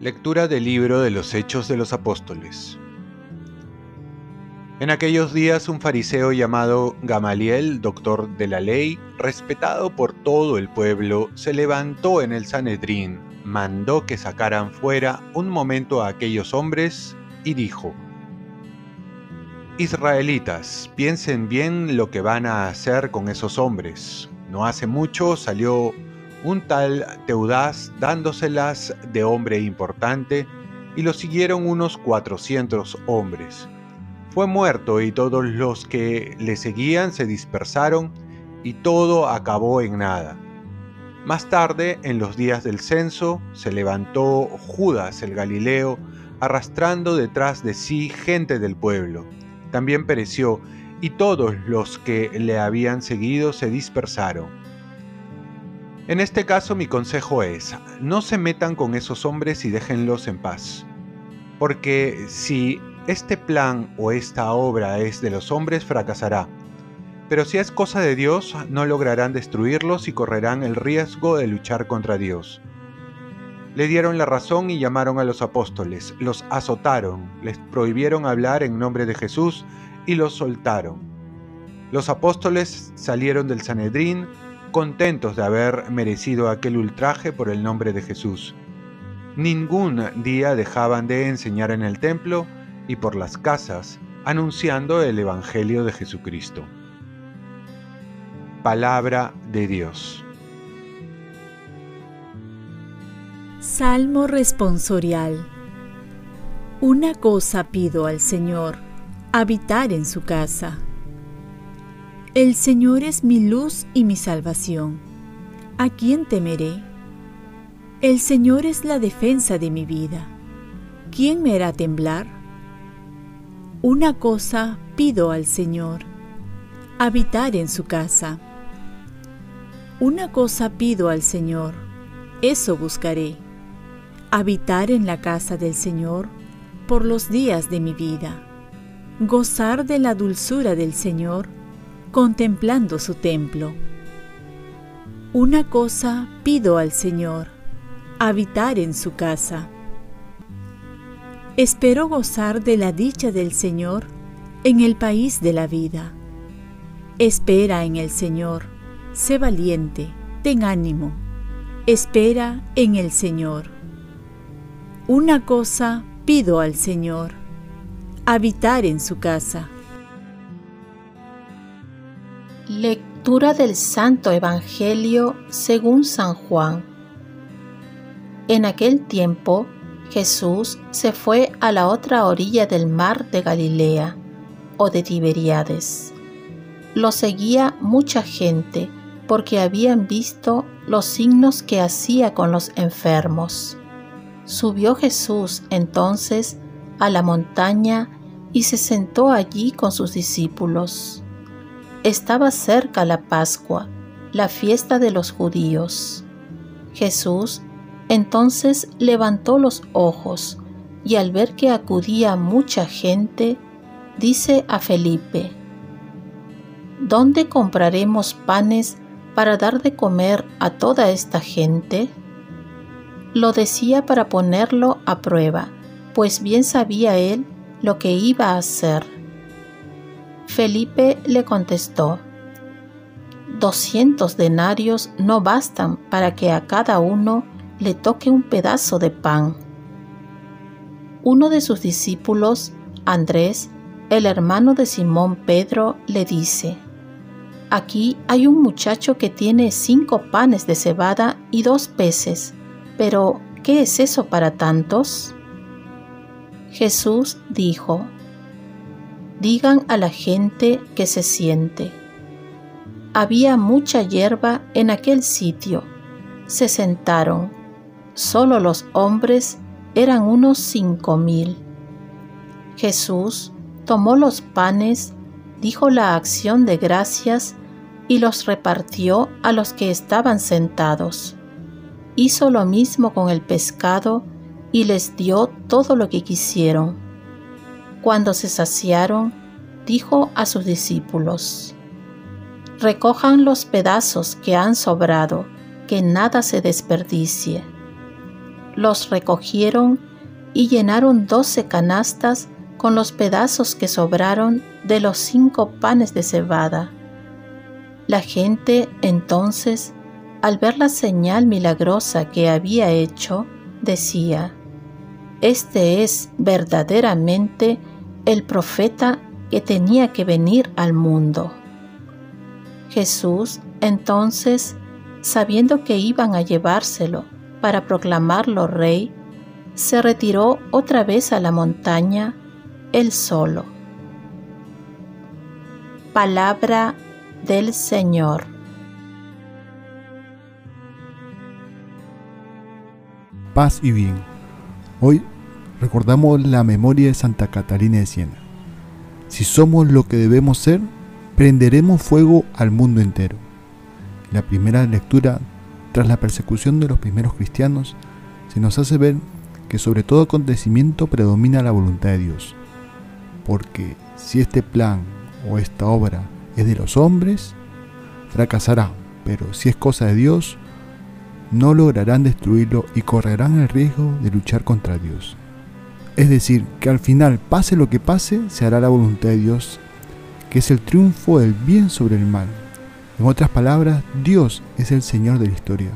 Lectura del libro de los Hechos de los Apóstoles. En aquellos días un fariseo llamado Gamaliel, doctor de la ley, respetado por todo el pueblo, se levantó en el Sanedrín, mandó que sacaran fuera un momento a aquellos hombres y dijo, Israelitas, piensen bien lo que van a hacer con esos hombres. No hace mucho salió un tal Teudaz dándoselas de hombre importante, y lo siguieron unos cuatrocientos hombres. Fue muerto y todos los que le seguían se dispersaron y todo acabó en nada. Más tarde, en los días del censo, se levantó Judas el Galileo, arrastrando detrás de sí gente del pueblo. También pereció, y todos los que le habían seguido se dispersaron. En este caso mi consejo es, no se metan con esos hombres y déjenlos en paz. Porque si este plan o esta obra es de los hombres, fracasará. Pero si es cosa de Dios, no lograrán destruirlos y correrán el riesgo de luchar contra Dios. Le dieron la razón y llamaron a los apóstoles, los azotaron, les prohibieron hablar en nombre de Jesús y los soltaron. Los apóstoles salieron del Sanedrín, contentos de haber merecido aquel ultraje por el nombre de Jesús. Ningún día dejaban de enseñar en el templo y por las casas, anunciando el Evangelio de Jesucristo. Palabra de Dios. Salmo responsorial. Una cosa pido al Señor, habitar en su casa el Señor es mi luz y mi salvación. ¿A quién temeré? El Señor es la defensa de mi vida. ¿Quién me hará temblar? Una cosa pido al Señor, habitar en su casa. Una cosa pido al Señor, eso buscaré, habitar en la casa del Señor por los días de mi vida, gozar de la dulzura del Señor contemplando su templo. Una cosa pido al Señor, habitar en su casa. Espero gozar de la dicha del Señor en el país de la vida. Espera en el Señor, sé valiente, ten ánimo, espera en el Señor. Una cosa pido al Señor, habitar en su casa. Lectura del Santo Evangelio según San Juan. En aquel tiempo Jesús se fue a la otra orilla del mar de Galilea o de Tiberíades. Lo seguía mucha gente porque habían visto los signos que hacía con los enfermos. Subió Jesús entonces a la montaña y se sentó allí con sus discípulos. Estaba cerca la Pascua, la fiesta de los judíos. Jesús entonces levantó los ojos y al ver que acudía mucha gente, dice a Felipe, ¿Dónde compraremos panes para dar de comer a toda esta gente? Lo decía para ponerlo a prueba, pues bien sabía él lo que iba a hacer. Felipe le contestó, Doscientos denarios no bastan para que a cada uno le toque un pedazo de pan. Uno de sus discípulos, Andrés, el hermano de Simón Pedro, le dice, Aquí hay un muchacho que tiene cinco panes de cebada y dos peces, pero ¿qué es eso para tantos? Jesús dijo, digan a la gente que se siente. Había mucha hierba en aquel sitio. Se sentaron. Solo los hombres eran unos cinco mil. Jesús tomó los panes, dijo la acción de gracias y los repartió a los que estaban sentados. Hizo lo mismo con el pescado y les dio todo lo que quisieron. Cuando se saciaron, dijo a sus discípulos, Recojan los pedazos que han sobrado, que nada se desperdicie. Los recogieron y llenaron doce canastas con los pedazos que sobraron de los cinco panes de cebada. La gente entonces, al ver la señal milagrosa que había hecho, decía, Este es verdaderamente el profeta que tenía que venir al mundo. Jesús entonces, sabiendo que iban a llevárselo para proclamarlo rey, se retiró otra vez a la montaña, él solo. Palabra del Señor. Paz y bien. Hoy recordamos la memoria de Santa Catalina de Siena. Si somos lo que debemos ser, prenderemos fuego al mundo entero. La primera lectura, tras la persecución de los primeros cristianos, se nos hace ver que sobre todo acontecimiento predomina la voluntad de Dios. Porque si este plan o esta obra es de los hombres, fracasará, pero si es cosa de Dios, no lograrán destruirlo y correrán el riesgo de luchar contra Dios. Es decir, que al final, pase lo que pase, se hará la voluntad de Dios, que es el triunfo del bien sobre el mal. En otras palabras, Dios es el Señor de la historia.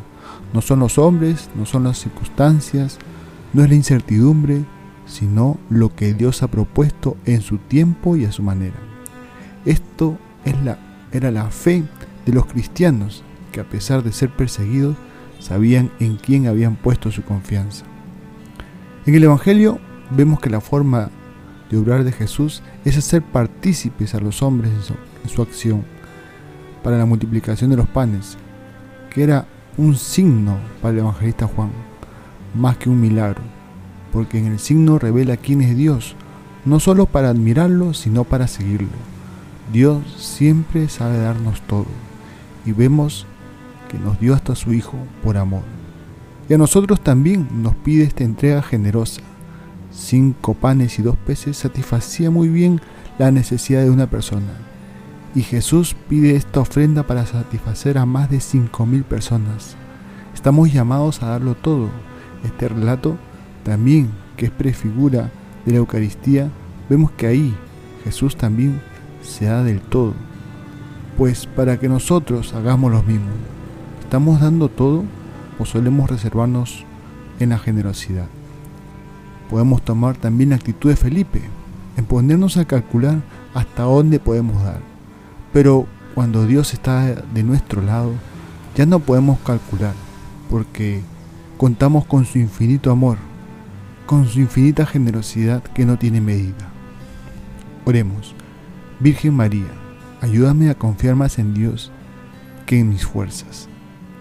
No son los hombres, no son las circunstancias, no es la incertidumbre, sino lo que Dios ha propuesto en su tiempo y a su manera. Esto es la, era la fe de los cristianos, que a pesar de ser perseguidos, sabían en quién habían puesto su confianza. En el Evangelio vemos que la forma de obrar de Jesús es hacer partícipes a los hombres en su, acción para la multiplicación de los panes, que era un signo para el evangelista Juan, más que un milagro, porque en el signo revela quién es Dios, no solo para admirarlo, sino para seguirlo. Dios siempre sabe darnos todo, y vemos que nos dio hasta su Hijo por amor. Y a nosotros también nos pide esta entrega generosa, cinco panes y dos peces satisfacía muy bien la necesidad de una persona. Y Jesús pide esta ofrenda para satisfacer a más de cinco mil personas. Estamos llamados a darlo todo. Este relato también, que es prefigura de la Eucaristía, vemos que ahí Jesús también se da del todo. Pues para que nosotros hagamos lo mismo, ¿estamos dando todo o solemos reservarnos en la generosidad? podemos tomar también la actitud de Felipe, en ponernos a calcular hasta dónde podemos dar. Pero cuando Dios está de nuestro lado, ya no podemos calcular, porque contamos con su infinito amor, con su infinita generosidad que no tiene medida. Oremos, Virgen María, ayúdame a confiar más en Dios que en mis fuerzas,